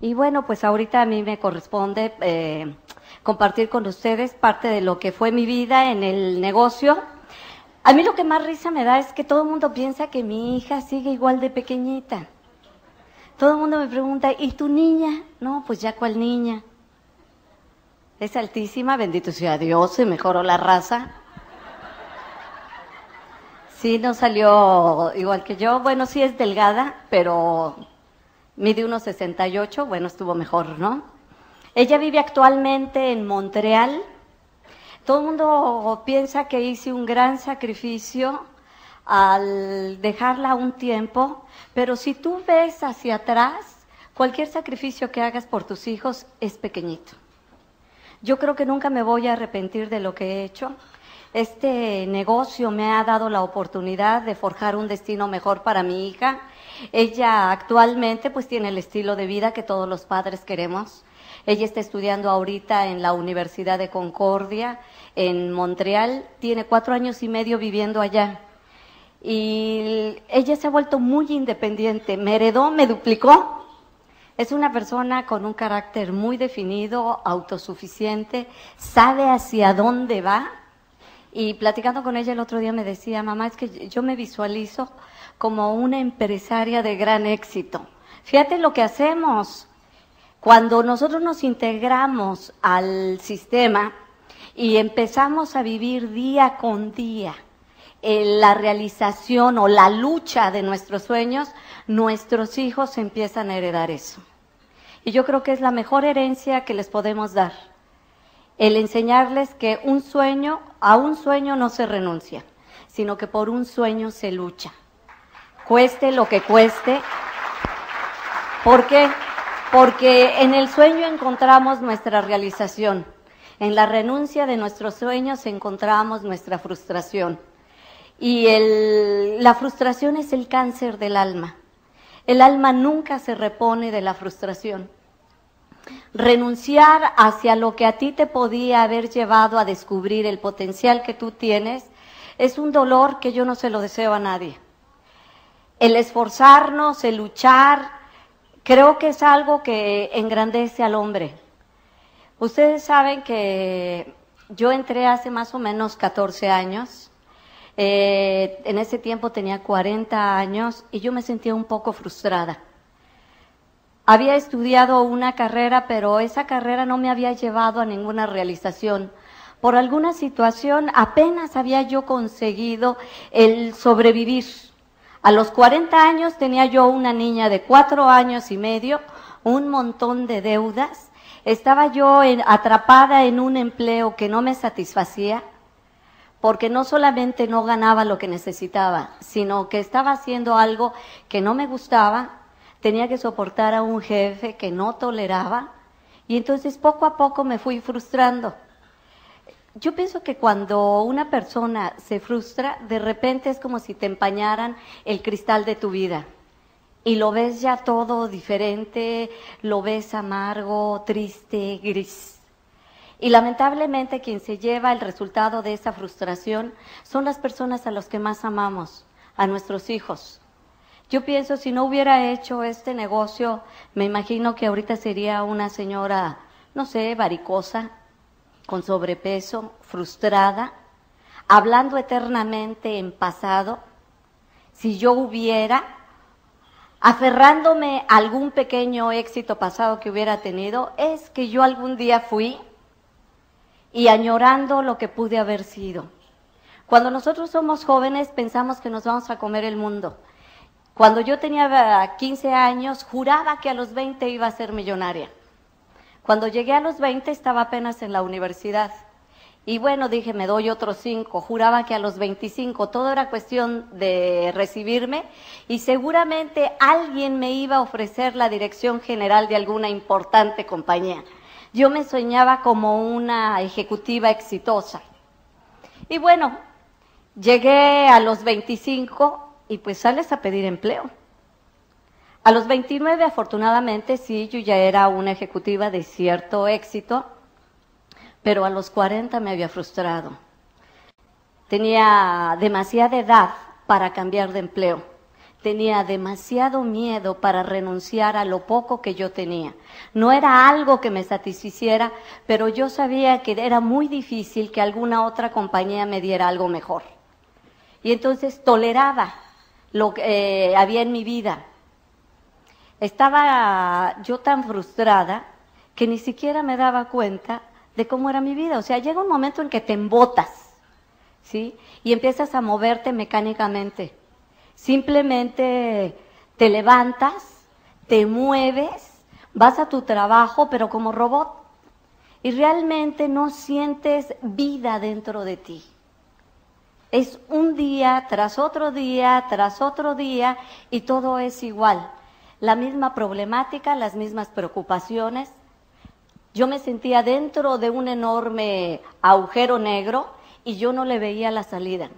Y bueno, pues ahorita a mí me corresponde eh, compartir con ustedes parte de lo que fue mi vida en el negocio. A mí lo que más risa me da es que todo el mundo piensa que mi hija sigue igual de pequeñita. Todo el mundo me pregunta, ¿y tu niña? No, pues ya cuál niña. Es altísima, bendito sea Dios, se mejoró la raza. Sí, no salió igual que yo. Bueno, sí es delgada, pero mide unos 68, bueno, estuvo mejor, ¿no? Ella vive actualmente en Montreal. Todo el mundo piensa que hice un gran sacrificio al dejarla un tiempo, pero si tú ves hacia atrás, cualquier sacrificio que hagas por tus hijos es pequeñito. Yo creo que nunca me voy a arrepentir de lo que he hecho. Este negocio me ha dado la oportunidad de forjar un destino mejor para mi hija. Ella actualmente pues tiene el estilo de vida que todos los padres queremos. Ella está estudiando ahorita en la Universidad de Concordia, en Montreal. Tiene cuatro años y medio viviendo allá. Y ella se ha vuelto muy independiente. Me heredó, me duplicó es una persona con un carácter muy definido, autosuficiente, sabe hacia dónde va. Y platicando con ella el otro día me decía, mamá, es que yo me visualizo como una empresaria de gran éxito. Fíjate lo que hacemos. Cuando nosotros nos integramos al sistema y empezamos a vivir día con día en la realización o la lucha de nuestros sueños, nuestros hijos empiezan a heredar eso. Y yo creo que es la mejor herencia que les podemos dar. El enseñarles que un sueño, a un sueño no se renuncia, sino que por un sueño se lucha. Cueste lo que cueste. ¿Por qué? Porque en el sueño encontramos nuestra realización. En la renuncia de nuestros sueños encontramos nuestra frustración. Y la frustración es el cáncer del alma. El alma nunca se repone de la frustración. Renunciar hacia lo que a ti te podía haber llevado a descubrir el potencial que tú tienes es un dolor que yo no se lo deseo a nadie. El esforzarnos, el luchar, creo que es algo que engrandece al hombre. Ustedes saben que yo entré hace más o menos 14 años eh, en ese tiempo tenía 40 años y yo me sentía un poco frustrada. Había estudiado una carrera, pero esa carrera no me había llevado a ninguna realización. Por alguna situación apenas había yo conseguido el sobrevivir. A los 40 años tenía yo una niña de cuatro años y medio, un montón de deudas. Estaba yo atrapada en un empleo que no me satisfacía porque no solamente no ganaba lo que necesitaba, sino que estaba haciendo algo que no me gustaba, tenía que soportar a un jefe que no toleraba, y entonces poco a poco me fui frustrando. Yo pienso que cuando una persona se frustra, de repente es como si te empañaran el cristal de tu vida y lo ves ya todo diferente, lo ves amargo, triste, gris. Y lamentablemente quien se lleva el resultado de esa frustración son las personas a las que más amamos, a nuestros hijos. Yo pienso, si no hubiera hecho este negocio, me imagino que ahorita sería una señora, no sé, varicosa, con sobrepeso, frustrada, hablando eternamente en pasado. Si yo hubiera, aferrándome a algún pequeño éxito pasado que hubiera tenido, es que yo algún día fui y añorando lo que pude haber sido. Cuando nosotros somos jóvenes pensamos que nos vamos a comer el mundo. Cuando yo tenía 15 años juraba que a los 20 iba a ser millonaria. Cuando llegué a los 20 estaba apenas en la universidad. Y bueno, dije, me doy otros cinco. Juraba que a los 25 todo era cuestión de recibirme y seguramente alguien me iba a ofrecer la dirección general de alguna importante compañía. Yo me soñaba como una ejecutiva exitosa. Y bueno, llegué a los 25 y pues sales a pedir empleo. A los 29, afortunadamente, sí, yo ya era una ejecutiva de cierto éxito, pero a los 40 me había frustrado. Tenía demasiada edad para cambiar de empleo. tenía demasiado miedo para renunciar a lo poco que yo tenía. No era algo que me satisficiera, pero yo sabía que era muy difícil que alguna otra compañía me diera algo mejor. Y entonces toleraba lo que eh, había en mi vida. Estaba yo tan frustrada que ni siquiera me daba cuenta de cómo era mi vida. O sea, llega un momento en que te embotas, ¿sí? Y empiezas a moverte mecánicamente. Simplemente te levantas, te mueves, vas a tu trabajo, pero como robot. Y realmente no sientes vida dentro de ti. Es un día tras otro día, tras otro día, y todo es igual. La misma problemática, las mismas preocupaciones, yo me sentía dentro de un enorme agujero negro y yo no le veía la salida.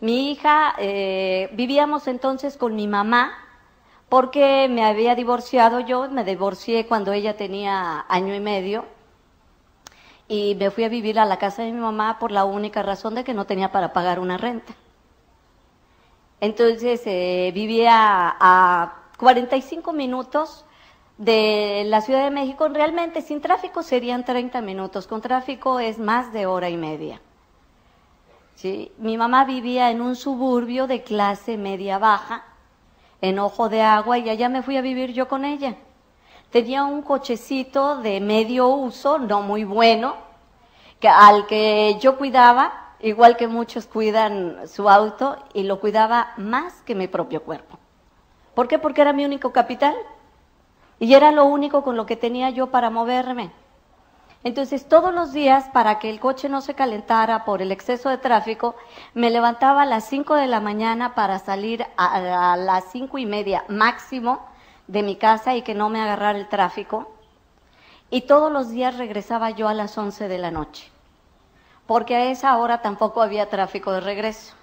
Mi hija, eh, vivíamos entonces con mi mamá porque me había divorciado yo, me divorcié cuando ella tenía año y medio y me fui a vivir a la casa de mi mamá por la única razón de que no tenía para pagar una renta. Entonces eh, vivía a 45 minutos de la Ciudad de México, realmente sin tráfico serían 30 minutos, con tráfico es más de hora y media. Mi mamá vivía en un suburbio de clase media baja, en Ojo de Agua, y allá me fui a vivir yo con ella. Tenía un cochecito de medio uso, no muy bueno, que, al que yo cuidaba, igual que muchos cuidan su auto, y lo cuidaba más que mi propio cuerpo. ¿Por qué? Porque era mi único capital. Y era lo único con lo que tenía yo para moverme. Entonces, todos los días, para que el coche no se calentara por el exceso de tráfico, me levantaba a las 5 de la mañana para salir a, las cinco y media máximo de mi casa y que no me agarrara el tráfico. Y todos los días regresaba yo a las 11 de la noche, porque a esa hora tampoco había tráfico de regreso.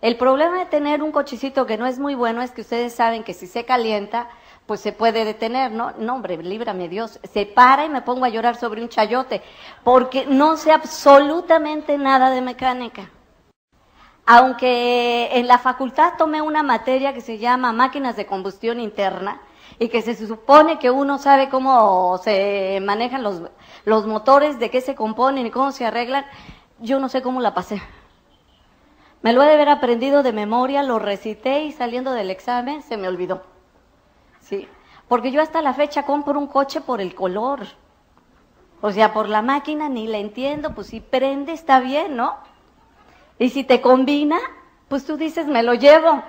El problema de tener un cochecito que no es muy bueno es que ustedes saben que si se calienta, pues se puede detener, ¿no? Hombre, líbrame Dios. Se para y me pongo a llorar sobre un chayote, porque no sé absolutamente nada de mecánica. Aunque en la facultad tomé una materia que se llama máquinas de combustión interna y que se supone que uno sabe cómo se manejan los, los motores, de qué se componen y cómo se arreglan, yo no sé cómo la pasé. Me lo he de haber aprendido de memoria, lo recité y saliendo del examen se me olvidó. ¿sí? Porque yo hasta la fecha compro un coche por el color. O sea, por la máquina ni la entiendo, pues si prende está bien, ¿no? Y si te combina, pues tú dices, me lo llevo.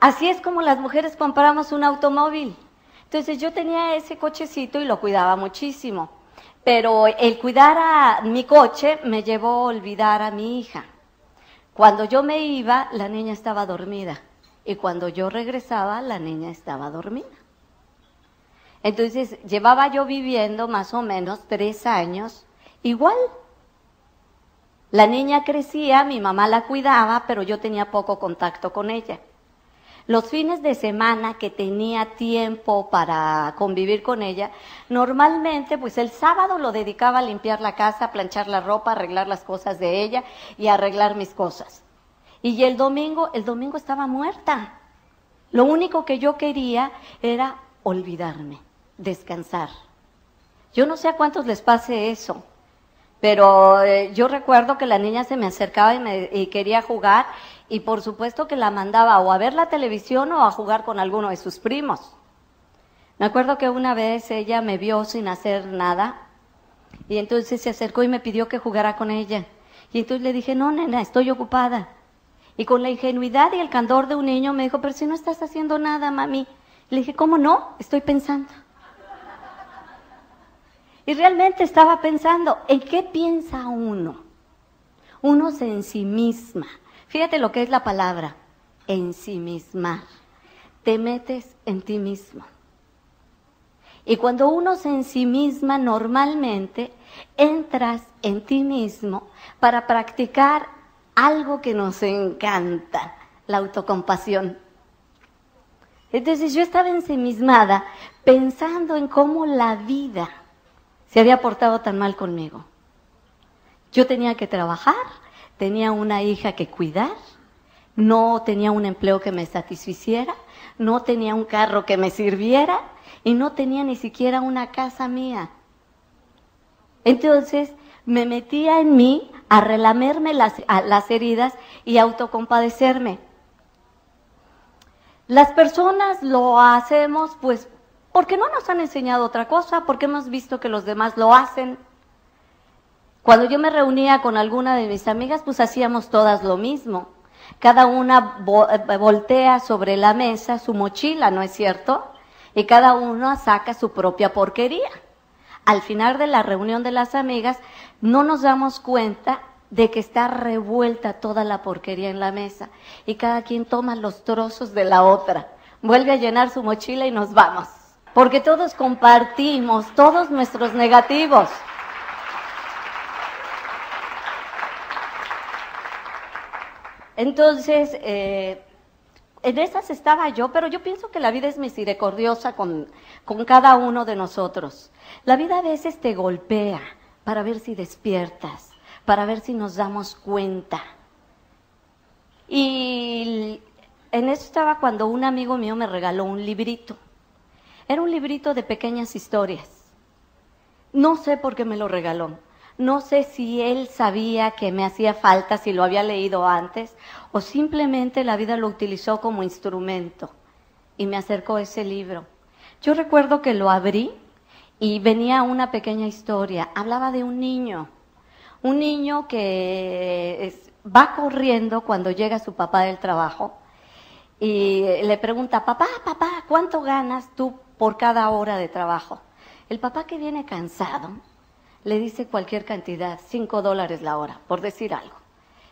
Así es como las mujeres compramos un automóvil. Entonces yo tenía ese cochecito y lo cuidaba muchísimo. Pero el cuidar a mi coche me llevó a olvidar a mi hija. Cuando yo me iba, la niña estaba dormida y cuando yo regresaba la niña estaba dormida. Entonces llevaba yo viviendo más o menos tres años igual. La niña crecía, mi mamá la cuidaba, pero yo tenía poco contacto con ella. Los fines de semana que tenía tiempo para convivir con ella, normalmente pues el sábado lo dedicaba a limpiar la casa, planchar la ropa, arreglar las cosas de ella y arreglar mis cosas. Y el domingo, el domingo estaba muerta. Lo único que yo quería era olvidarme, descansar. Yo no sé a cuántos les pase eso, pero eh, yo recuerdo que la niña se me acercaba y, me, y quería jugar y por supuesto que la mandaba o a ver la televisión o a jugar con alguno de sus primos. Me acuerdo que una vez ella me vio sin hacer nada y entonces se acercó y me pidió que jugara con ella. Y entonces le dije, no, nena, estoy ocupada. Y con la ingenuidad y el candor de un niño me dijo, pero si no estás haciendo nada, mami. Le dije, ¿cómo no? Estoy pensando. Y realmente estaba pensando, ¿en qué piensa uno? Uno se ensimisma. Fíjate lo que es la palabra, ensimismar. Te metes en ti mismo. Y cuando uno se ensimisma, normalmente entras en ti mismo para practicar algo que nos encanta, la autocompasión. Entonces yo estaba ensimismada pensando en cómo la vida se había portado tan mal conmigo. Yo tenía que trabajar, tenía una hija que cuidar, no tenía un empleo que me satisficiera, no tenía un carro que me sirviera y no tenía ni siquiera una casa mía. Entonces me metía en mí a relamerme las, las heridas y autocompadecerme. Las personas lo hacemos pues porque no nos han enseñado otra cosa, porque hemos visto que los demás lo hacen. Cuando yo me reunía con alguna de mis amigas, pues hacíamos todas lo mismo. Cada una eh, voltea sobre la mesa su mochila, ¿no es cierto? Y cada una saca su propia porquería. Al final de la reunión de las amigas, no nos damos cuenta de que está revuelta toda la porquería en la mesa y cada quien toma los trozos de la otra, vuelve a llenar su mochila y nos vamos, porque todos compartimos todos nuestros negativos. Entonces, eh, en esas estaba yo, pero yo pienso que la vida es misericordiosa con, con cada uno de nosotros. La vida a veces te golpea para ver si despiertas, para ver si nos damos cuenta. Y en eso estaba cuando un amigo mío me regaló un librito. Era un librito de pequeñas historias. No sé por qué me lo regaló. No sé si él sabía que me hacía falta, si lo había leído antes, o simplemente la vida lo utilizó como instrumento y me acercó ese libro. Yo recuerdo que lo abrí y venía una pequeña historia. Hablaba de un niño, un niño que va corriendo cuando llega su papá del trabajo y le pregunta, papá, papá, ¿cuánto ganas tú por cada hora de trabajo? El papá que viene cansado le dice cualquier cantidad, cinco dólares la hora, por decir algo.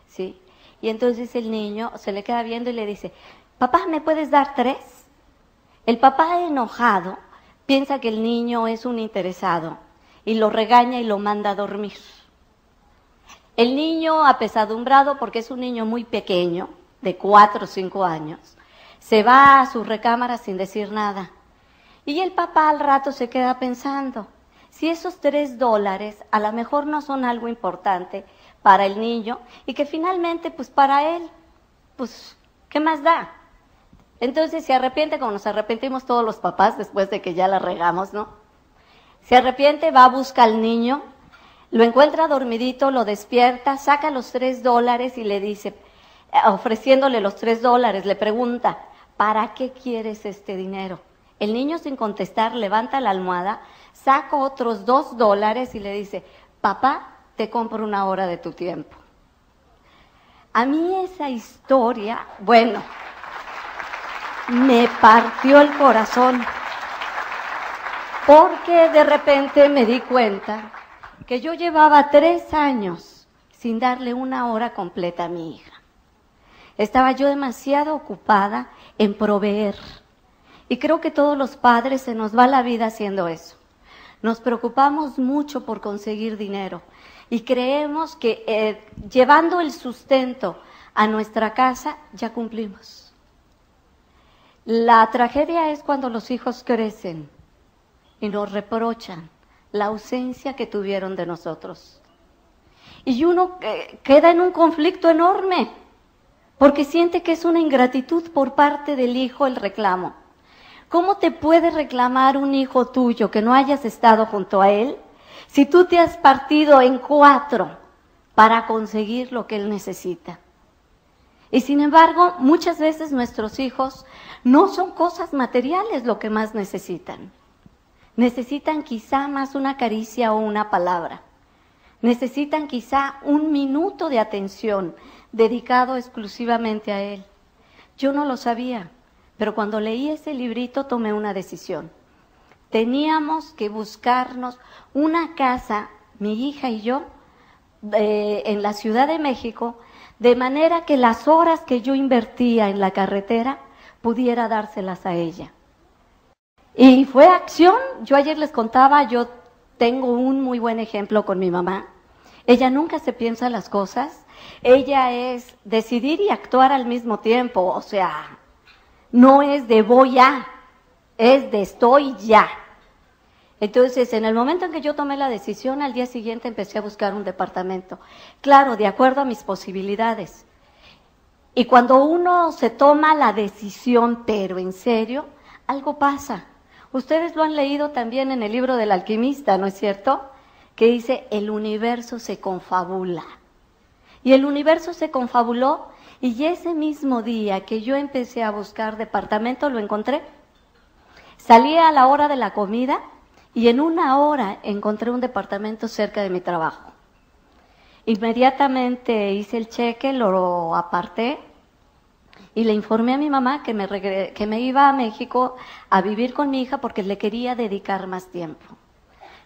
¿sí? Y entonces el niño se le queda viendo y le dice, papá, ¿me puedes dar tres? El papá enojado piensa que el niño es un interesado y lo regaña y lo manda a dormir. El niño, apesadumbrado, porque es un niño muy pequeño, de cuatro o cinco años, se va a su recámara sin decir nada. Y el papá al rato se queda pensando, si esos tres dólares a lo mejor no son algo importante para el niño y que finalmente, pues para él, pues, ¿qué más da? Entonces se arrepiente como nos arrepentimos todos los papás después de que ya la regamos, ¿no? Se arrepiente, va a buscar al niño, lo encuentra dormidito, lo despierta, saca los tres dólares y le dice, eh, ofreciéndole los tres dólares, le pregunta, ¿para qué quieres este dinero? El niño sin contestar levanta la almohada, saca otros dos dólares y le dice, papá, te compro una hora de tu tiempo. A mí esa historia, bueno, me partió el corazón, porque de repente me di cuenta que yo llevaba tres años sin darle una hora completa a mi hija. Estaba yo demasiado ocupada en proveer. Y creo que todos los padres se nos va la vida haciendo eso. Nos preocupamos mucho por conseguir dinero y creemos que eh, llevando el sustento a nuestra casa ya cumplimos. La tragedia es cuando los hijos crecen y nos reprochan la ausencia que tuvieron de nosotros. Y uno eh, queda en un conflicto enorme porque siente que es una ingratitud por parte del hijo el reclamo. ¿Cómo te puede reclamar un hijo tuyo que no hayas estado junto a él si tú te has partido en cuatro para conseguir lo que él necesita? Y sin embargo, muchas veces nuestros hijos no son cosas materiales lo que más necesitan. Necesitan quizá más una caricia o una palabra. Necesitan quizá un minuto de atención dedicado exclusivamente a él. Yo no lo sabía. Pero cuando leí ese librito tomé una decisión. Teníamos que buscarnos una casa, mi hija y yo, eh, en la Ciudad de México, de manera que las horas que yo invertía en la carretera pudiera dárselas a ella. Y fue acción. Yo ayer les contaba, yo tengo un muy buen ejemplo con mi mamá. Ella nunca se piensa las cosas. Ella es decidir y actuar al mismo tiempo. O sea, no es de voy a, es de estoy ya. Entonces, en el momento en que yo tomé la decisión, al día siguiente empecé a buscar un departamento. Claro, de acuerdo a mis posibilidades. Y cuando uno se toma la decisión, pero en serio, algo pasa. Ustedes lo han leído también en el libro del alquimista, ¿no es cierto? Que dice, el universo se confabula. Y el universo se confabuló y ese mismo día que yo empecé a buscar departamento, lo encontré. Salí a la hora de la comida y en una hora encontré un departamento cerca de mi trabajo. Inmediatamente hice el cheque, lo aparté y le informé a mi mamá que me, que me iba a México a vivir con mi hija porque le quería dedicar más tiempo.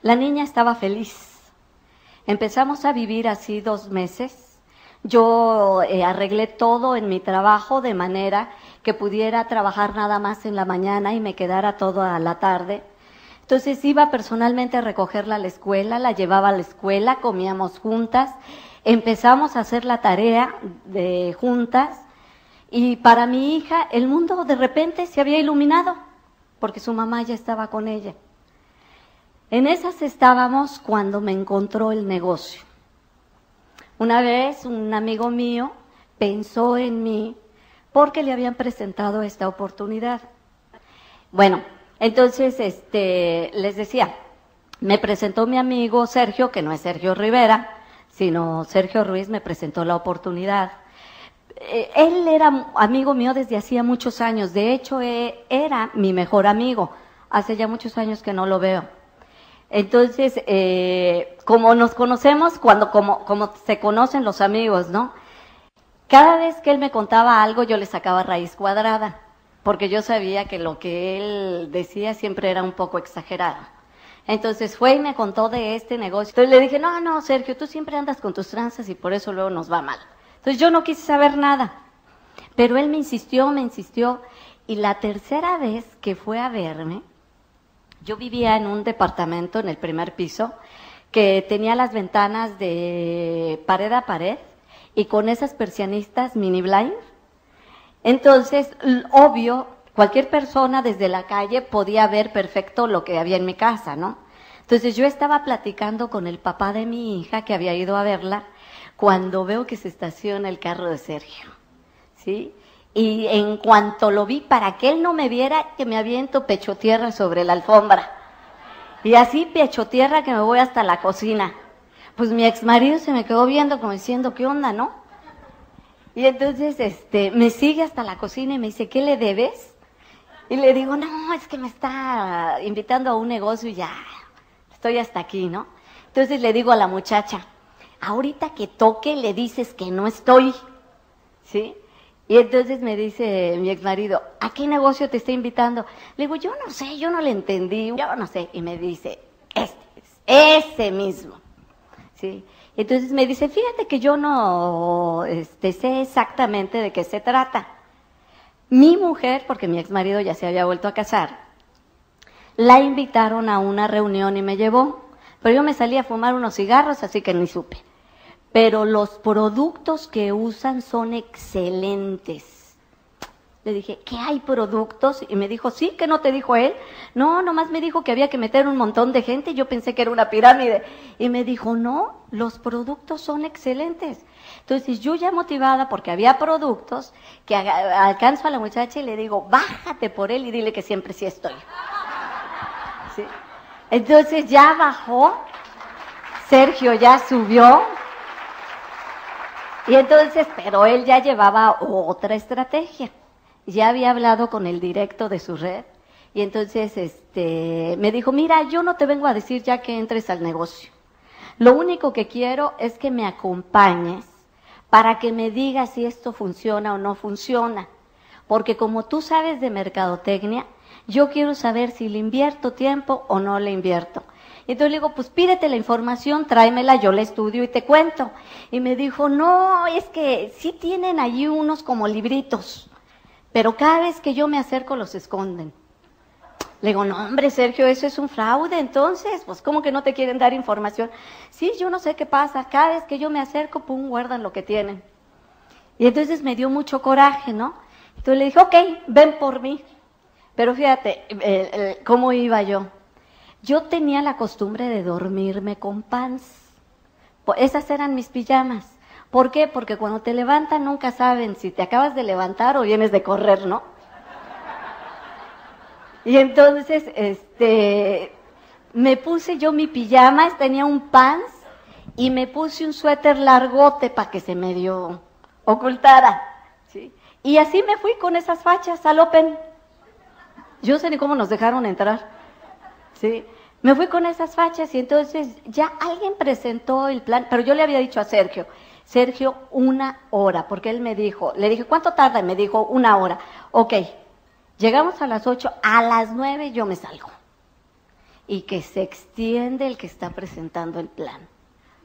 La niña estaba feliz. Empezamos a vivir así dos meses. Yo eh, arreglé todo en mi trabajo de manera que pudiera trabajar nada más en la mañana y me quedara toda la tarde. Entonces iba personalmente a recogerla a la escuela, la llevaba a la escuela, comíamos juntas, empezamos a hacer la tarea de juntas y para mi hija el mundo de repente se había iluminado porque su mamá ya estaba con ella. En esas estábamos cuando me encontró el negocio. Una vez un amigo mío pensó en mí porque le habían presentado esta oportunidad. Bueno, entonces, este, les decía, me presentó mi amigo Sergio, que no es Sergio Rivera, sino Sergio Ruiz me presentó la oportunidad. Eh, él era amigo mío desde hacía muchos años, de hecho eh, era mi mejor amigo, hace ya muchos años que no lo veo. Entonces, eh, como nos conocemos, cuando como, como se conocen los amigos, ¿no? Cada vez que él me contaba algo, yo le sacaba raíz cuadrada porque yo sabía que lo que él decía siempre era un poco exagerado. Entonces fue y me contó de este negocio. Entonces le dije, no, no, Sergio, tú siempre andas con tus tranzas y por eso luego nos va mal. Entonces yo no quise saber nada. Pero él me insistió, me insistió. Y la tercera vez que fue a verme, yo vivía en un departamento en el primer piso que tenía las ventanas de pared a pared y con esas persianistas mini blind entonces, obvio, cualquier persona desde la calle podía ver perfecto lo que había en mi casa, ¿no? Entonces yo estaba platicando con el papá de mi hija que había ido a verla cuando veo que se estaciona el carro de Sergio, ¿sí? Y en cuanto lo vi, para que él no me viera, que me aviento pecho tierra sobre la alfombra. Y así pecho tierra que me voy hasta la cocina. Pues mi ex marido se me quedó viendo como diciendo, ¿qué onda, no? Y entonces este, me sigue hasta la cocina y me dice, ¿qué le debes? Y le digo, no, es que me está invitando a un negocio y ya, estoy hasta aquí, ¿no? Entonces le digo a la muchacha, ahorita que toque le dices que no estoy, ¿sí? Y entonces me dice mi ex marido, ¿a qué negocio te está invitando? Le digo, yo no sé, yo no le entendí, yo no sé. Y me dice, este es, ese mismo, ¿sí? Entonces me dice, fíjate que yo no este, sé exactamente de qué se trata. Mi mujer, porque mi ex marido ya se había vuelto a casar, la invitaron a una reunión y me llevó, pero yo me salí a fumar unos cigarros, así que ni supe. Pero los productos que usan son excelentes le dije, ¿qué hay productos? Y me dijo, sí, que no te dijo él. No, nomás me dijo que había que meter un montón de gente. Yo pensé que era una pirámide. Y me dijo, no, los productos son excelentes. Entonces yo ya motivada porque había productos que alcanzo a la muchacha y le digo, bájate por él y dile que siempre sí estoy. ¿Sí? Entonces ya bajó, Sergio ya subió. Y entonces, pero él ya llevaba otra estrategia ya había hablado con el directo de su red y entonces este, me dijo, mira, yo no te vengo a decir ya que entres al negocio. Lo único que quiero es que me acompañes para que me digas si esto funciona o no funciona. Porque como tú sabes de mercadotecnia, yo quiero saber si le invierto tiempo o no le invierto. Entonces le digo, pues pídete la información, tráemela, yo la estudio y te cuento. Y me dijo, no, es que sí tienen allí unos como libritos pero cada vez que yo me acerco los esconden. Le digo, no, hombre, Sergio, eso es un fraude, entonces, pues, ¿cómo que no te quieren dar información? Sí, yo no sé qué pasa, cada vez que yo me acerco, pum, guardan lo que tienen. Y entonces me dio mucho coraje, ¿no? Entonces le dije, ok, ven por mí. Pero fíjate, eh, eh, ¿cómo iba yo? Yo tenía la costumbre de dormirme con pants. Esas eran mis pijamas ¿Por qué? Porque cuando te levantan nunca saben si te acabas de levantar o vienes de correr, ¿no? Y entonces, este, me puse yo mi pijama, tenía un pants y me puse un suéter largote para que se medio ocultara. ¿sí? Y así me fui con esas fachas al Open. Yo sé ni cómo nos dejaron entrar. ¿Sí? Me fui con esas fachas y entonces ya alguien presentó el plan, pero yo le había dicho a Sergio, Sergio, una hora, porque él me dijo, le dije, ¿cuánto tarda? Y me dijo, una hora. Ok, llegamos a las ocho, a las nueve yo me salgo. Y que se extiende el que está presentando el plan.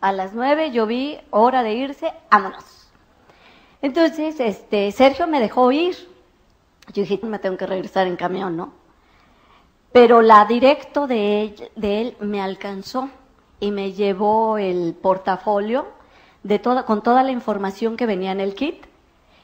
A las nueve yo vi hora de irse, vámonos. Entonces, este, Sergio me dejó ir. Yo dije, me tengo que regresar en camión, ¿no? Pero la directo de él, de él me alcanzó y me llevó el portafolio de toda, con toda la información que venía en el kit.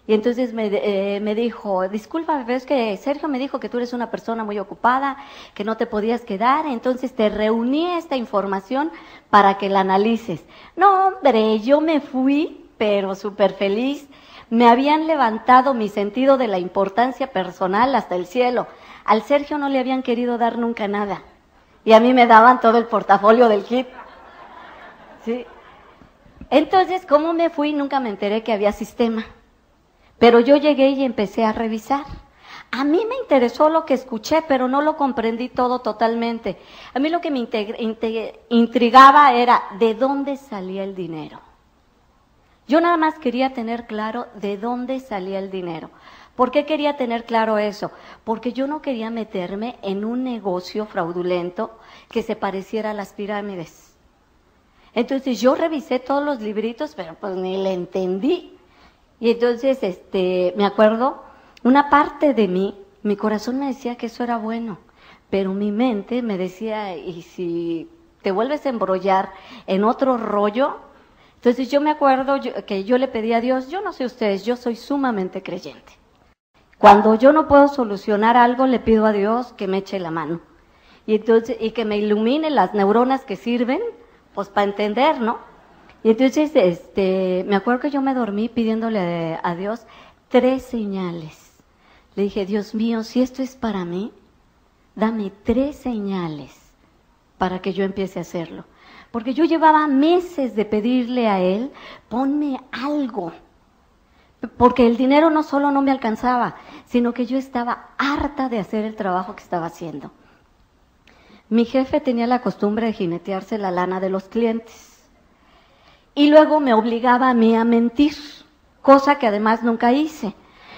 Y entonces me, eh, me dijo, disculpa, pero es que Sergio me dijo que tú eres una persona muy ocupada, que no te podías quedar, entonces te reuní esta información para que la analices. No, hombre, yo me fui, pero súper feliz. Me habían levantado mi sentido de la importancia personal hasta el cielo. Al Sergio no le habían querido dar nunca nada. Y a mí me daban todo el portafolio del kit. Sí. Entonces, ¿cómo me fui? Nunca me enteré que había sistema. Pero yo llegué y empecé a revisar. A mí me interesó lo que escuché, pero no lo comprendí todo totalmente. A mí lo que me intrigaba era de dónde salía el dinero. Yo nada más quería tener claro de dónde salía el dinero. ¿Por qué quería tener claro eso? Porque yo no quería meterme en un negocio fraudulento que se pareciera a las pirámides. Entonces yo revisé todos los libritos, pero pues ni le entendí. Y entonces, este, me acuerdo, una parte de mí, mi corazón me decía que eso era bueno, pero mi mente me decía, y si te vuelves a embrollar en otro rollo, entonces yo me acuerdo que yo le pedí a Dios, yo no sé ustedes, yo soy sumamente creyente. Cuando yo no puedo solucionar algo, le pido a Dios que me eche la mano. Y entonces, y que me ilumine las neuronas que sirven pues para entender, ¿no? Y entonces, este, me acuerdo que yo me dormí pidiéndole a Dios tres señales. Le dije, Dios mío, si esto es para mí, dame tres señales para que yo empiece a hacerlo. Porque yo llevaba meses de pedirle a Él, ponme algo. Porque el dinero no solo no me alcanzaba, sino que yo estaba harta de hacer el trabajo que estaba haciendo. Mi jefe tenía la costumbre de jinetearse la lana de los clientes. Y luego me obligaba a mí a mentir, cosa que además nunca hice.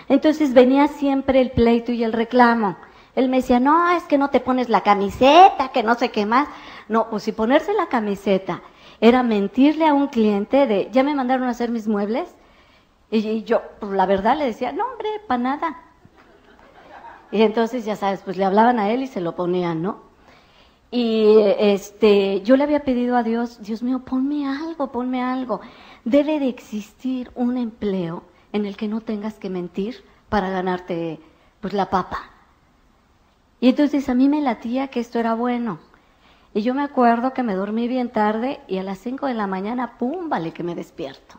Entonces venía siempre el pleito y el reclamo. Él me decía, no, es que no te pones la camiseta, que no sé qué más. No, pues si ponerse la camiseta era mentirle a un cliente de, ya me mandaron a hacer mis muebles. Y yo, pues la verdad le decía, no, hombre, para nada. Y entonces, ya sabes, pues le hablaban a él y se lo ponían, ¿no? Y este, yo le había pedido a Dios, Dios mío, ponme algo, ponme algo. Debe de existir un empleo en el que no tengas que mentir para ganarte pues la papa. Y entonces a mí me latía que esto era bueno. Y yo me acuerdo que me dormí bien tarde y a las 5 de la mañana, pum, vale que me despierto.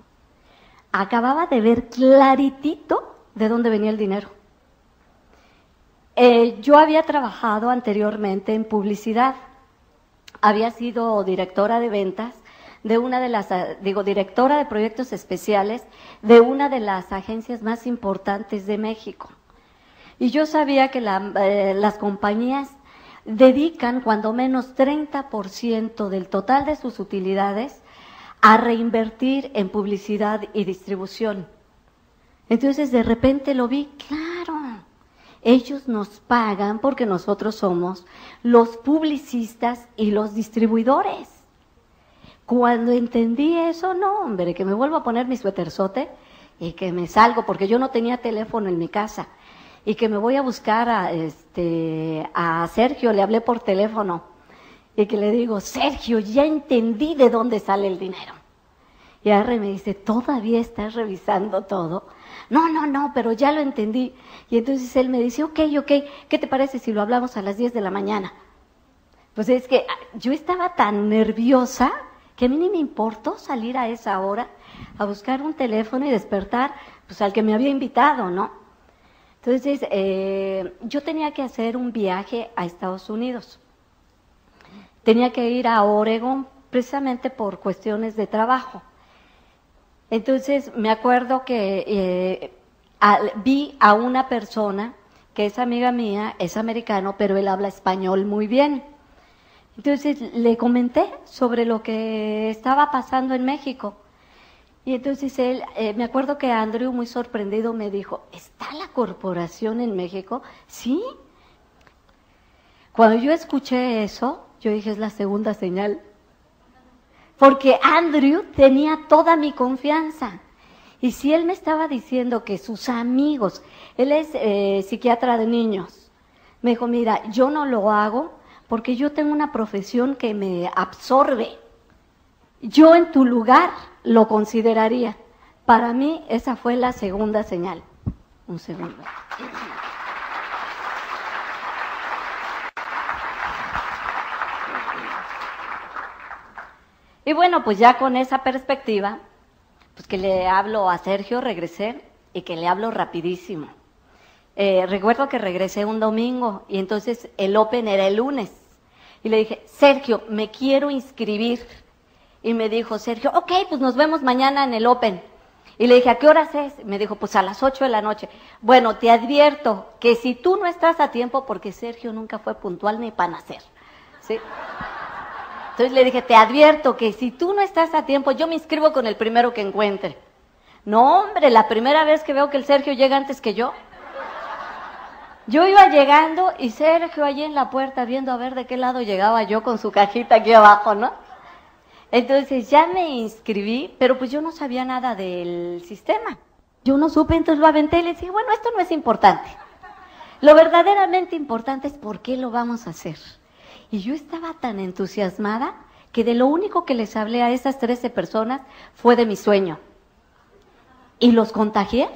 Acababa de ver claritito de dónde venía el dinero. Eh, yo había trabajado anteriormente en publicidad. Había sido directora de ventas de una de las, digo, directora de proyectos especiales de una de las agencias más importantes de México. Y yo sabía que eh, las compañías dedican cuando menos 30% del total de sus utilidades a reinvertir en publicidad y distribución. Entonces de repente lo vi, claro, ellos nos pagan porque nosotros somos los publicistas y los distribuidores. Cuando entendí eso, no, hombre, que me vuelvo a poner mi suéterzote y que me salgo, porque yo no tenía teléfono en mi casa, y que me voy a buscar a, este, a Sergio, le hablé por teléfono, y que le digo, Sergio, ya entendí de dónde sale el dinero. Y ahora me dice, ¿todavía estás revisando todo? No, no, no, pero ya lo entendí. Y entonces él me dice, ok, ok, ¿qué te parece si lo hablamos a las 10 de la mañana? Pues es que ah, yo estaba tan nerviosa que a mí ni me importó salir a esa hora a buscar un teléfono y despertar pues al que me había invitado, ¿no? Entonces, eh, yo tenía que hacer un viaje a Estados Unidos. Tenía que ir a Oregon precisamente por cuestiones de trabajo. Entonces, me acuerdo que eh, vi a una persona que es amiga mía, es americano, pero él habla español muy bien. Entonces le comenté sobre lo que estaba pasando en México. Y entonces él, eh, me acuerdo que Andrew, muy sorprendido, me dijo, ¿está la corporación en México? Sí. Cuando yo escuché eso, yo dije, es la segunda señal. Porque Andrew tenía toda mi confianza. Y si él me estaba diciendo que sus amigos, él es eh, psiquiatra de niños, me dijo, mira, yo no lo hago porque yo tengo una profesión que me absorbe. Yo en tu lugar lo consideraría. Para mí esa fue la segunda señal. Un segundo. Y bueno, pues ya con esa perspectiva, pues que le hablo a Sergio, regresé y que le hablo rapidísimo. Eh, recuerdo que regresé un domingo y entonces el Open era el lunes. Y le dije, Sergio, me quiero inscribir. Y me dijo, Sergio, ok, pues nos vemos mañana en el Open. Y le dije, ¿a qué horas es? Me dijo, pues a las 8 de la noche. Bueno, te advierto que si tú no estás a tiempo, porque Sergio nunca fue puntual ni para nacer. ¿sí? Entonces le dije, te advierto que si tú no estás a tiempo, yo me inscribo con el primero que encuentre. No, hombre, la primera vez que veo que el Sergio llega antes que yo. Yo iba llegando y Sergio allí en la puerta viendo a ver de qué lado llegaba yo con su cajita aquí abajo, ¿no? Entonces ya me inscribí, pero pues yo no sabía nada del sistema. Yo no supe, entonces lo aventé y le dije, bueno, esto no es importante. Lo verdaderamente importante es por qué lo vamos a hacer. Y yo estaba tan entusiasmada que de lo único que les hablé a esas 13 personas fue de mi sueño. Y los contagié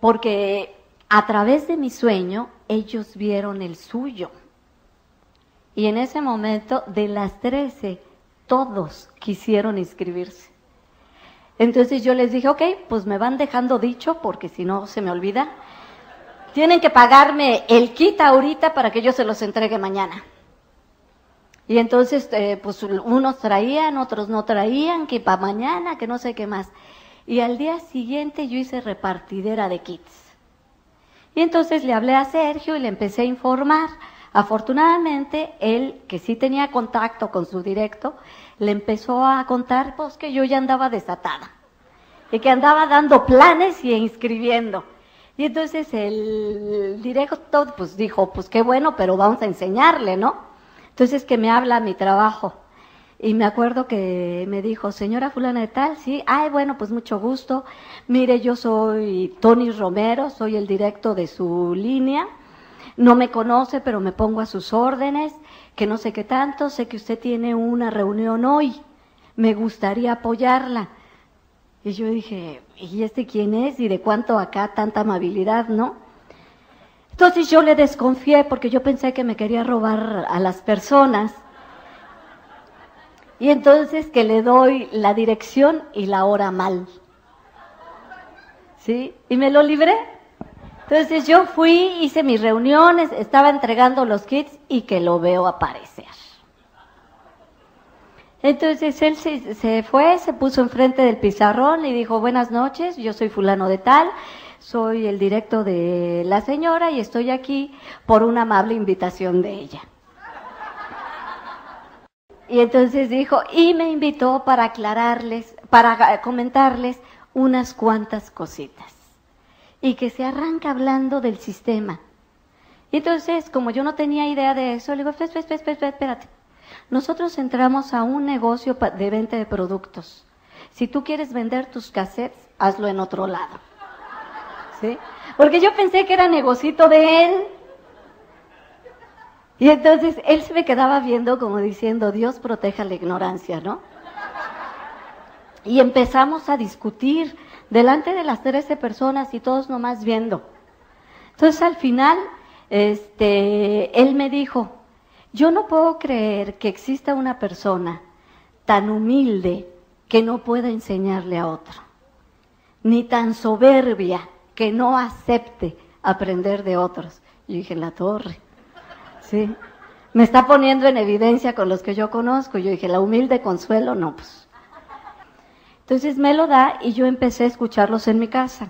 porque a través de mi sueño, ellos vieron el suyo. Y en ese momento, de las trece, todos quisieron inscribirse. Entonces yo les dije, ok, pues me van dejando dicho, porque si no se me olvida. Tienen que pagarme el kit ahorita para que yo se los entregue mañana. Y entonces, eh, pues unos traían, otros no traían, que para mañana, que no sé qué más. Y al día siguiente yo hice repartidera de kits. Y entonces le hablé a Sergio y le empecé a informar. Afortunadamente, él, que sí tenía contacto con su directo, le empezó a contar pues que yo ya andaba desatada y que andaba dando planes y inscribiendo. Y entonces el directo pues dijo, pues qué bueno, pero vamos a enseñarle, ¿no? Entonces que me habla mi trabajo. Y me acuerdo que me dijo, señora fulana de tal, sí, ay, bueno, pues mucho gusto. Mire, yo soy Tony Romero, soy el directo de su línea. No me conoce, pero me pongo a sus órdenes, que no sé qué tanto, sé que usted tiene una reunión hoy. Me gustaría apoyarla. Y yo dije, ¿y este quién es? ¿Y de cuánto acá tanta amabilidad, no? Entonces yo le desconfié porque yo pensé que me quería robar a las personas. Y entonces que le doy la dirección y la hora mal. ¿Sí? Y me lo libré. Entonces yo fui, hice mis reuniones, estaba entregando los kits y que lo veo aparecer. Entonces él se, se, fue, se puso enfrente del pizarrón y dijo, buenas noches, yo soy fulano de tal, soy el directo de la señora y estoy aquí por una amable invitación de ella. Y entonces dijo, y me invitó para aclararles, para comentarles unas cuantas cositas. Y que se arranca hablando del sistema. Y entonces, como yo no tenía idea de eso, le digo, espérate, espérate, espérate. Nosotros entramos a un negocio de venta de productos. Si tú quieres vender tus cassettes, hazlo en otro lado. Porque yo pensé que era negocito de él. Y entonces él se me quedaba viendo como diciendo, Dios proteja la ignorancia, ¿no? Y empezamos a discutir delante de las 13 personas y todos nomás viendo. Entonces al final, este, él me dijo, yo no puedo creer que exista una persona tan humilde que no pueda enseñarle a otro, ni tan soberbia que no acepte aprender de otros. Y dije, la torre, sí, me está poniendo en evidencia con los que yo conozco. Yo dije, la humilde consuelo, no, pues. Entonces me lo da y yo empecé a escucharlos en mi casa.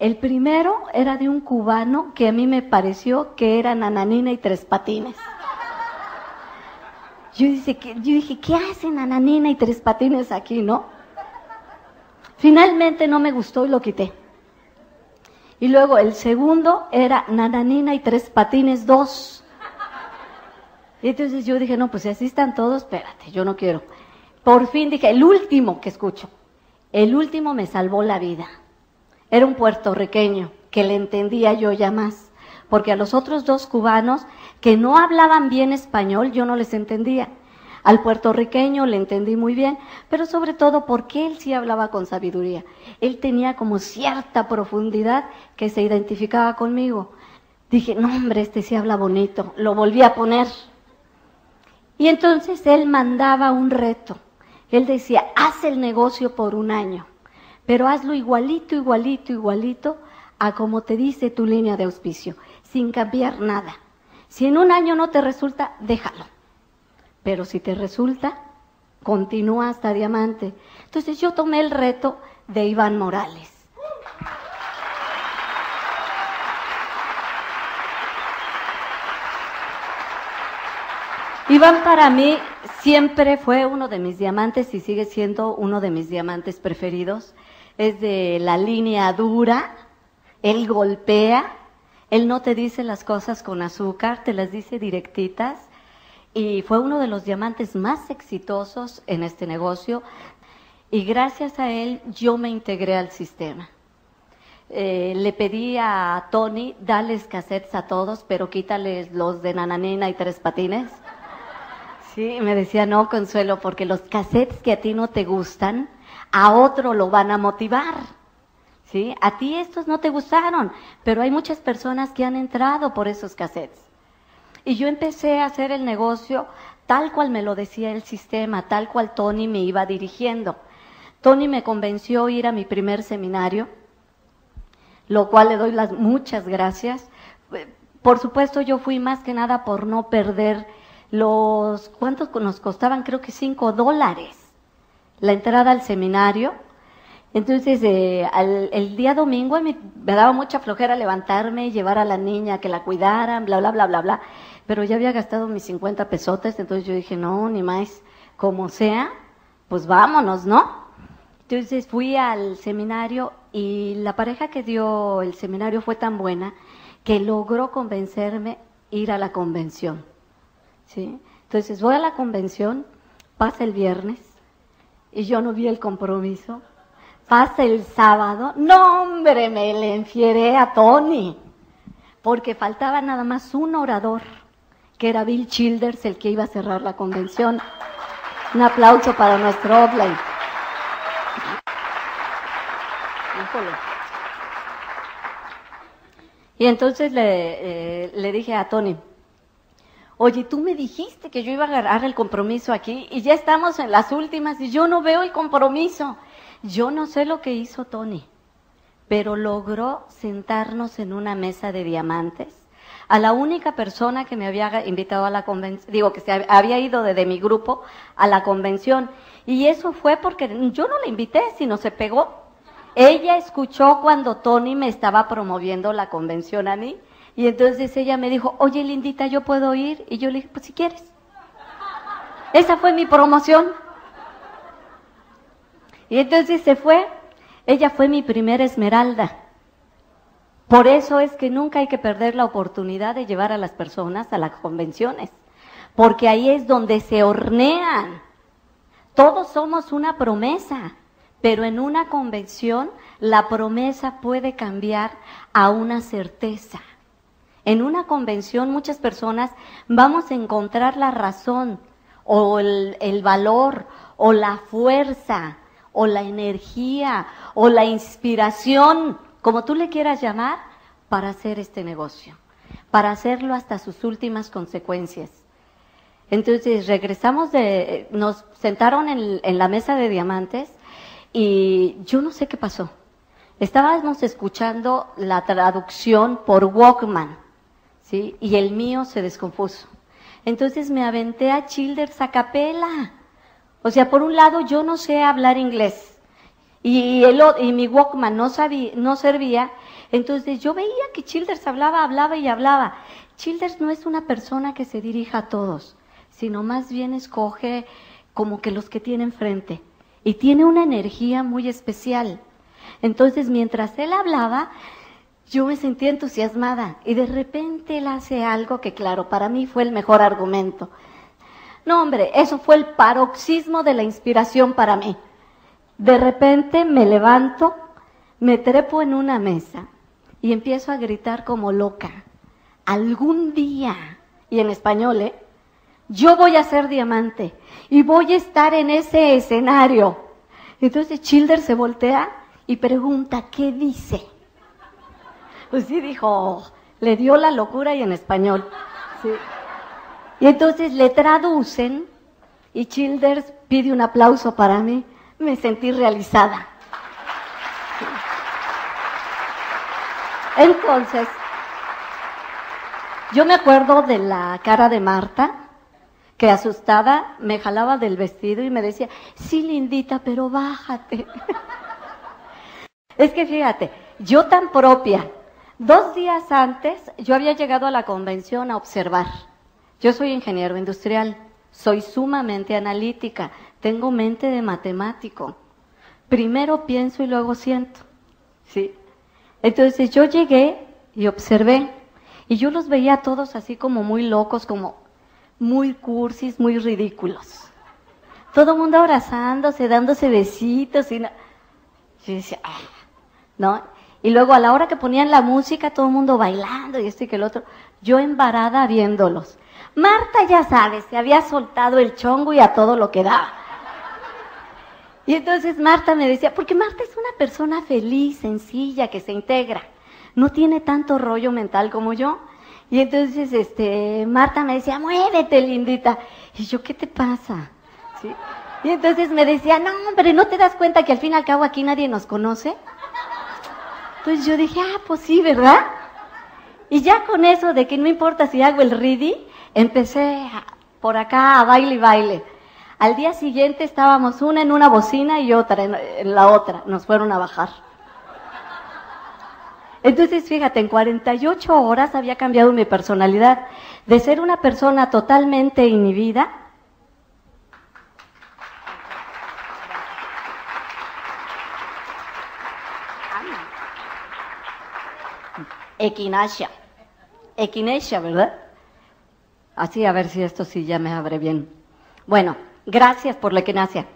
El primero era de un cubano que a mí me pareció que era Nananina y Tres Patines. Yo, yo dije, ¿qué hacen Nananina y Tres Patines aquí, no? Finalmente no me gustó y lo quité. Y luego el segundo era Nananina y Tres Patines dos. Y entonces yo dije, no, pues si así están todos, espérate, yo no quiero. Por fin dije, el último que escucho, el último me salvó la vida. Era un puertorriqueño que le entendía yo ya más, porque a los otros dos cubanos que no hablaban bien español yo no les entendía. Al puertorriqueño le entendí muy bien, pero sobre todo porque él sí hablaba con sabiduría. Él tenía como cierta profundidad que se identificaba conmigo. Dije, no hombre, este sí habla bonito. Lo volví a poner. Y entonces él mandaba un reto. Él decía, haz el negocio por un año, pero hazlo igualito, igualito, igualito a como te dice tu línea de auspicio, sin cambiar nada. Si en un año no te resulta, déjalo. Pero si te resulta, continúa hasta diamante. Entonces yo tomé el reto de Iván Morales. Iván para mí siempre fue uno de mis diamantes y sigue siendo uno de mis diamantes preferidos. Es de la línea dura, él golpea, él no te dice las cosas con azúcar, te las dice directitas y fue uno de los diamantes más exitosos en este negocio y gracias a él yo me integré al sistema. Eh, le pedí a Tony, dales cassettes a todos, pero quítales los de Nananina y Tres Patines. Sí, me decía, no, Consuelo, porque los cassettes que a ti no te gustan, a otro lo van a motivar. ¿Sí? A ti estos no te gustaron, pero hay muchas personas que han entrado por esos cassettes. Y yo empecé a hacer el negocio tal cual me lo decía el sistema, tal cual Tony me iba dirigiendo. Tony me convenció ir a mi primer seminario, lo cual le doy las muchas gracias. Por supuesto, yo fui más que nada por no perder los, ¿cuántos nos costaban? Creo que cinco dólares la entrada al seminario. Entonces, eh, el día domingo me, me, daba mucha flojera levantarme, llevar a la niña, que la cuidaran, bla, bla, bla, bla, bla. Pero ya había gastado mis 50 pesotes, entonces yo dije, no, ni más, como sea, pues vámonos, ¿no? Entonces fui al seminario y la pareja que dio el seminario fue tan buena que logró convencerme ir a la convención. ¿sí? Entonces voy a la convención, pasa el viernes y yo no vi el compromiso. Pasa el sábado, no hombre, me le enfieré a Tony, porque faltaba nada más un orador, que era Bill Childers, el que iba a cerrar la convención. Un aplauso para nuestro offline. Y entonces le, eh, le dije a Tony, Oye, tú me dijiste que yo iba a agarrar el compromiso aquí y ya estamos en las últimas y yo no veo el compromiso. Yo no sé lo que hizo Tony, pero logró sentarnos en una mesa de diamantes. A la única persona que me había invitado a la convención, digo que se había ido desde mi grupo a la convención. Y eso fue porque yo no la invité, sino se pegó. Ella escuchó cuando Tony me estaba promoviendo la convención a mí y entonces ella me dijo, oye Lindita, ¿yo puedo ir? Y yo le dije, pues si quieres. Esa fue mi promoción. Y entonces se fue. Ella fue mi primera esmeralda. Por eso es que nunca hay que perder la oportunidad de llevar a las personas a las convenciones, porque ahí es donde se hornean. Todos somos una promesa, pero en una convención la promesa puede cambiar a una certeza. En una convención muchas personas vamos a encontrar la razón o el, valor o la fuerza o la energía o la inspiración, como tú le quieras llamar, para hacer este negocio, para hacerlo hasta sus últimas consecuencias. Entonces regresamos de, nos sentaron en, la mesa de diamantes y yo no sé qué pasó. Estábamos escuchando la traducción por Walkman, ¿sí? Y el mío se descompuso. Entonces me aventé a Childers a capela. O sea, por un lado yo no sé hablar inglés y, el, y mi Walkman no, sabía, no servía. Entonces yo veía que Childers hablaba, hablaba y hablaba. Childers no es una persona que se dirija a todos, sino más bien escoge como que los que tiene enfrente. Y tiene una energía muy especial. Entonces, mientras él hablaba, yo me sentía entusiasmada y de repente él hace algo que, claro, para mí fue el mejor argumento. No, hombre, eso fue el paroxismo de la inspiración para mí. De repente me levanto, me trepo en una mesa y empiezo a gritar como loca. Algún día, y en español, ¿eh? Yo voy a ser diamante y voy a estar en ese escenario. Entonces Childer se voltea y pregunta, ¿qué dice? Pues sí, dijo, le dio la locura y en español. Y entonces le traducen y Childers pide un aplauso para mí. Me sentí realizada. Entonces, yo me acuerdo de la cara de Marta, que asustada me jalaba del vestido y me decía, sí, lindita, pero bájate. es que fíjate, yo tan propia, dos días antes yo había llegado a la convención a observar. Yo soy ingeniero industrial, soy sumamente analítica, tengo mente de matemático. Primero pienso y luego siento. ¿sí? Entonces yo llegué y observé, y yo los veía todos así como muy locos, como muy cursis, muy ridículos. Todo el mundo abrazándose, dándose besitos y no. Decía, ah", ¿no? Y luego a la hora que ponían la música, todo el mundo bailando y esto y que el otro, yo embarada viéndolos. Marta, ya sabes, se había soltado el chongo y a todo lo que daba. Y entonces Marta me decía, porque Marta es una persona feliz, sencilla, que se integra. No tiene tanto rollo mental como yo. Y entonces este, Marta me decía, muévete, lindita. Y yo, ¿qué te pasa? Y entonces me decía, no, hombre, ¿no te das cuenta que al fin y al cabo aquí nadie nos conoce? Entonces yo dije, ah, pues sí, ¿verdad? Y ya con eso de que no importa si hago el ready, empecé por acá a baile y baile. Al día siguiente estábamos una en una bocina y otra en la otra. Nos fueron a bajar. Entonces, fíjate, en 48 horas había cambiado mi personalidad. De ser una persona totalmente inhibida, equinacia. Equinacia, ¿verdad? Así, a ver si esto sí ya me abre bien. Bueno, gracias por la equinacia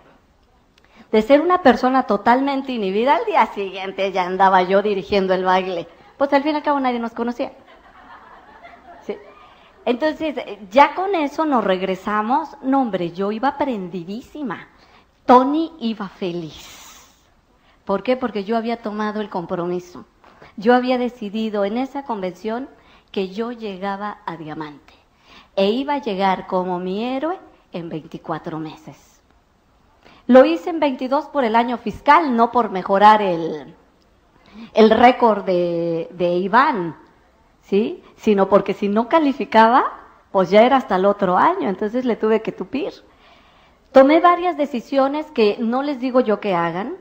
de ser una persona totalmente inhibida, al día siguiente ya andaba yo dirigiendo el baile. Pues al fin y al cabo nadie nos conocía. Entonces, ya con eso nos regresamos. No, hombre, yo iba prendidísima. Tony iba feliz. ¿Por qué? Porque yo había tomado el compromiso. Yo había decidido en esa convención que yo llegaba a diamante. E iba a llegar como mi héroe en 24 meses. Lo hice en 22 por el año fiscal, no por mejorar el, el récord de, de Iván, ¿sí? Sino porque si no calificaba, pues ya era hasta el otro año, entonces le tuve que tupir. Tomé varias decisiones que no les digo yo que hagan,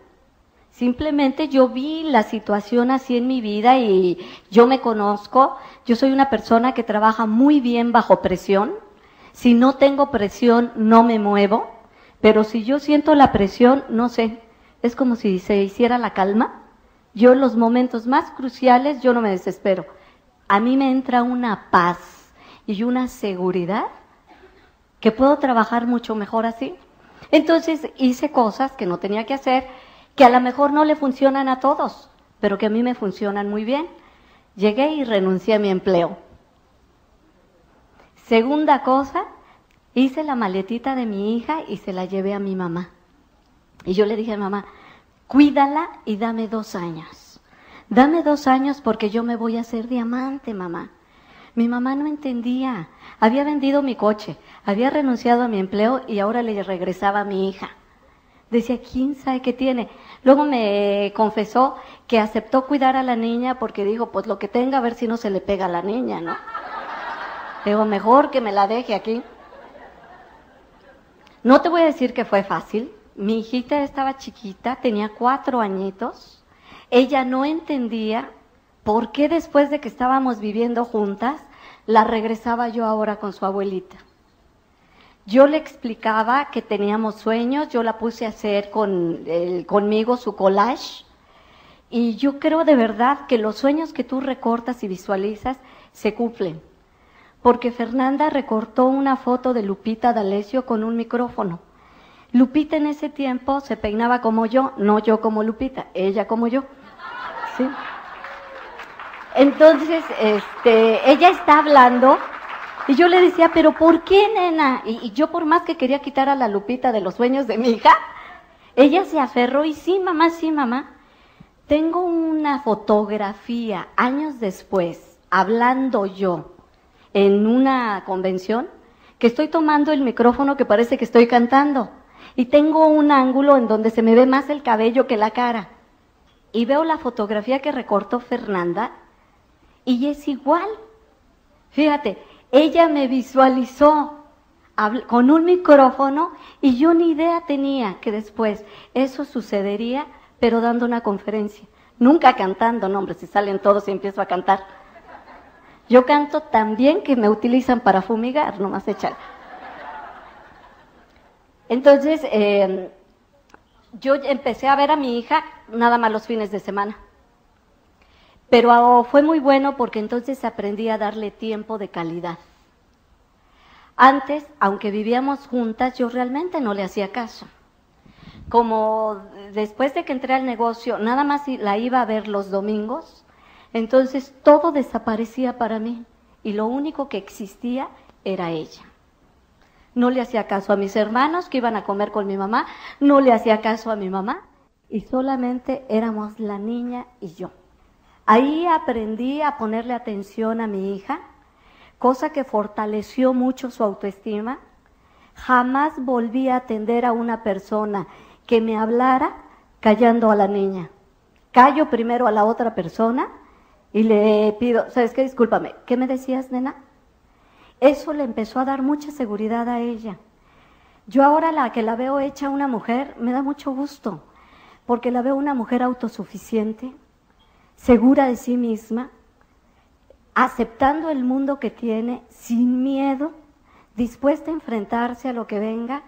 simplemente yo vi la situación así en mi vida y yo me conozco, yo soy una persona que trabaja muy bien bajo presión, si no tengo presión no me muevo, pero si yo siento la presión, no sé, es como si se hiciera la calma. Yo en los momentos más cruciales, yo no me desespero. A mí me entra una paz y una seguridad que puedo trabajar mucho mejor así. Entonces hice cosas que no tenía que hacer, que a lo mejor no le funcionan a todos, pero que a mí me funcionan muy bien. Llegué y renuncié a mi empleo. Segunda cosa, hice la maletita de mi hija y se la llevé a mi mamá. Y yo le dije a mamá, cuídala y dame dos años. Dame dos años porque yo me voy a hacer diamante, mamá. Mi mamá no entendía. Había vendido mi coche, había renunciado a mi empleo y ahora le regresaba a mi hija. Decía, ¿quién sabe qué tiene? Luego me confesó que aceptó cuidar a la niña porque dijo, pues lo que tenga, a ver si no se le pega a la niña, ¿no? Digo, mejor que me la deje aquí. No te voy a decir que fue fácil. Mi hijita estaba chiquita, tenía cuatro añitos. Ella no entendía por qué después de que estábamos viviendo juntas, la regresaba yo ahora con su abuelita. Yo le explicaba que teníamos sueños, yo la puse a hacer con, conmigo su collage y yo creo de verdad que los sueños que tú recortas y visualizas se cumplen. Porque Fernanda recortó una foto de Lupita D'Alessio con un micrófono. Lupita en ese tiempo se peinaba como yo, no yo como Lupita, ella como yo. ¿Sí? Entonces, este, ella está hablando y yo le decía, pero ¿por qué, nena? Y, yo por más que quería quitar a la Lupita de los sueños de mi hija, ella se aferró y sí, mamá, sí, mamá. Tengo una fotografía años después, hablando yo en una convención, que estoy tomando el micrófono que parece que estoy cantando. Y tengo un ángulo en donde se me ve más el cabello que la cara. Y veo la fotografía que recortó Fernanda y es igual. Fíjate, ella me visualizó con un micrófono y yo ni idea tenía que después eso sucedería, pero dando una conferencia. Nunca cantando, no hombre, si salen todos y empiezo a cantar. Yo canto tan bien que me utilizan para fumigar, nomás echar. Entonces, em, yo empecé a ver a mi hija nada más los fines de semana. Pero fue muy bueno porque entonces aprendí a darle tiempo de calidad. Antes, aunque vivíamos juntas, yo realmente no le hacía caso. Como después de que entré al negocio, nada más la iba a ver los domingos, entonces todo desaparecía para mí y lo único que existía era ella. No le hacía caso a mis hermanos que iban a comer con mi mamá, no le hacía caso a mi mamá y solamente éramos la niña y yo. Ahí aprendí a ponerle atención a mi hija, cosa que fortaleció mucho su autoestima. Jamás volví a atender a una persona que me hablara callando a la niña. Callo primero a la otra persona y le pido, ¿sabes qué? Discúlpame, ¿qué me decías, nena? Eso le empezó a dar mucha seguridad a ella. Yo ahora la que la veo hecha una mujer, me da mucho gusto, porque la veo una mujer autosuficiente, segura de sí misma, aceptando el mundo que tiene, sin miedo, dispuesta a enfrentarse a lo que venga,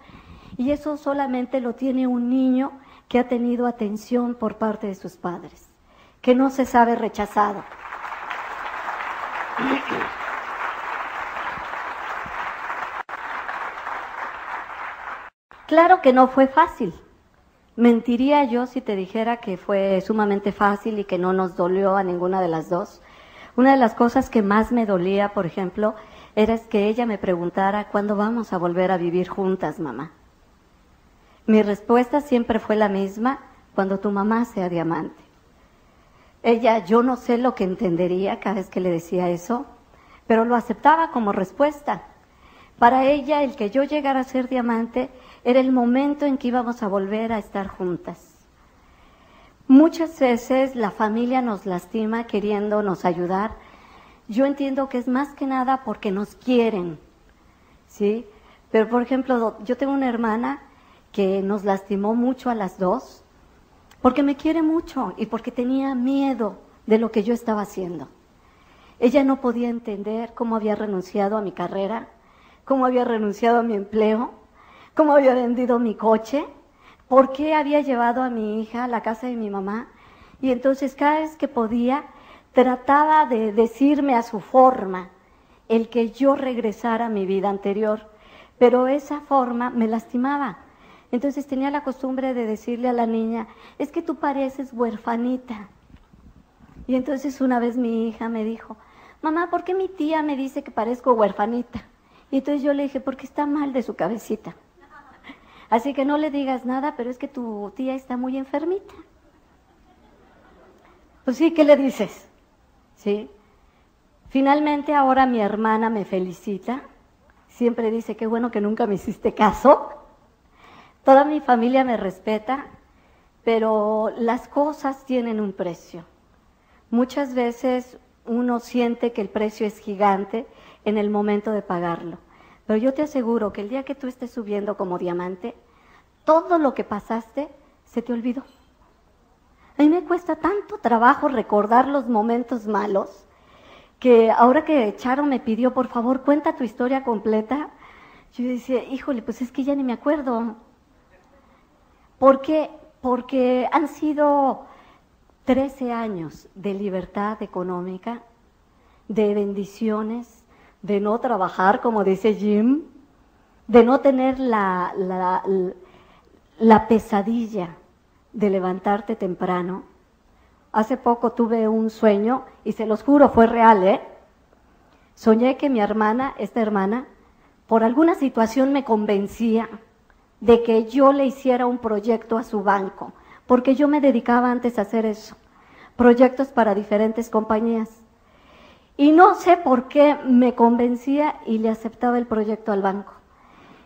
y eso solamente lo tiene un niño que ha tenido atención por parte de sus padres, que no se sabe rechazado. Claro que no fue fácil, Mentiría yo si te dijera que fue sumamente fácil y que no nos dolió a ninguna de las dos. Una de las cosas que más me dolía, por ejemplo, era que ella me preguntara cuándo vamos a volver a vivir juntas, mamá. Mi respuesta siempre fue la misma, cuando tu mamá sea diamante. Ella, yo no sé lo que entendería cada vez que le decía eso, pero lo aceptaba como respuesta. Para ella, el que yo llegara a ser diamante era el momento en que íbamos a volver a estar juntas. Muchas veces la familia nos lastima queriéndonos ayudar. Yo entiendo que es más que nada porque nos quieren, ¿sí? Pero, por ejemplo, yo tengo una hermana que nos lastimó mucho a las dos porque me quiere mucho y porque tenía miedo de lo que yo estaba haciendo. Ella no podía entender cómo había renunciado a mi carrera, cómo había renunciado a mi empleo, cómo había vendido mi coche, por qué había llevado a mi hija a la casa de mi mamá. Y entonces cada vez que podía, trataba de decirme a su forma el que yo regresara a mi vida anterior. Pero esa forma me lastimaba. Entonces tenía la costumbre de decirle a la niña, es que tú pareces huerfanita. Y entonces una vez mi hija me dijo, mamá, ¿por qué mi tía me dice que parezco huerfanita? Y entonces yo le dije, porque está mal de su cabecita. Así que no le digas nada, pero es que tu tía está muy enfermita. Pues sí, ¿qué le dices? ¿Sí? Finalmente ahora mi hermana me felicita, siempre dice, qué bueno que nunca me hiciste caso. Toda mi familia me respeta, pero las cosas tienen un precio. Muchas veces uno siente que el precio es gigante en el momento de pagarlo. Pero yo te aseguro que el día que tú estés subiendo como diamante, todo lo que pasaste se te olvidó. A mí me cuesta tanto trabajo recordar los momentos malos que ahora que Charo me pidió, por favor, cuenta tu historia completa, yo decía, híjole, pues es que ya ni me acuerdo. ¿Por qué? Porque han sido 13 años de libertad económica, de bendiciones, de no trabajar, como dice Jim, de no tener la, la, la pesadilla de levantarte temprano. Hace poco tuve un sueño, y se los juro, fue real, ¿eh? Soñé que mi hermana, esta hermana, por alguna situación me convencía de que yo le hiciera un proyecto a su banco, porque yo me dedicaba antes a hacer eso, proyectos para diferentes compañías. Y no sé por qué me convencía y le aceptaba el proyecto al banco.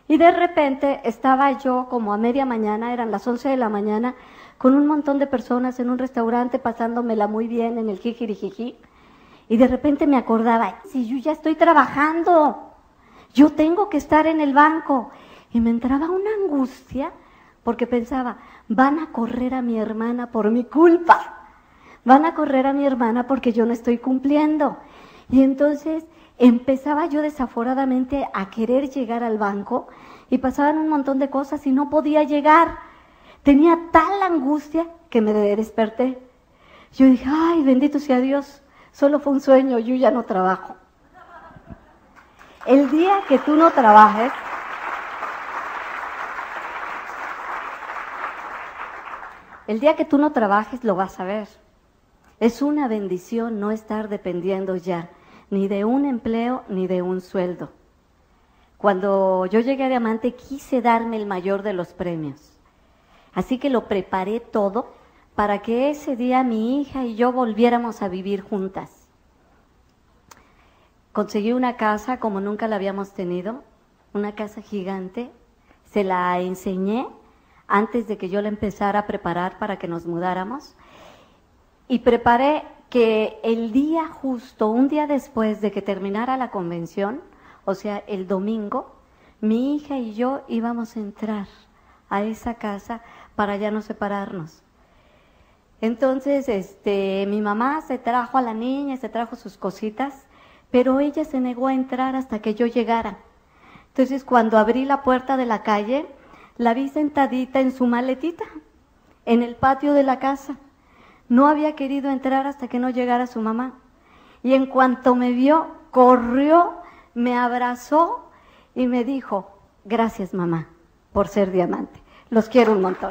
Y de repente estaba yo como a media mañana, eran las 11 de la mañana, con un montón de personas en un restaurante pasándomela muy bien en el jijirijiji. Y de repente me acordaba, si yo ya estoy trabajando, yo tengo que estar en el banco. Y me entraba una angustia porque pensaba, van a correr a mi hermana por mi culpa. Van a correr a mi hermana porque yo no estoy cumpliendo. Y entonces empezaba yo desaforadamente a querer llegar al banco y pasaban un montón de cosas y no podía llegar. Tenía tal angustia que me desperté. Yo dije, ay, bendito sea Dios, solo fue un sueño, yo ya no trabajo. El día que tú no trabajes, el día que tú no trabajes lo vas a ver. Es una bendición no estar dependiendo ya ni de un empleo ni de un sueldo. Cuando yo llegué a Diamante quise darme el mayor de los premios. Así que lo preparé todo para que ese día mi hija y yo volviéramos a vivir juntas. Conseguí una casa como nunca la habíamos tenido, una casa gigante. Se la enseñé antes de que yo la empezara a preparar para que nos mudáramos. Y preparé que el día justo, un día después de que terminara la convención, o sea, el domingo, mi hija y yo íbamos a entrar a esa casa para ya no separarnos. Entonces, este, mi mamá se trajo a la niña, se trajo sus cositas, pero ella se negó a entrar hasta que yo llegara. Entonces, cuando abrí la puerta de la calle, la vi sentadita en su maletita, en el patio de la casa. No había querido entrar hasta que no llegara su mamá. Y en cuanto me vio, corrió, me abrazó y me dijo, gracias mamá por ser diamante. Los quiero un montón.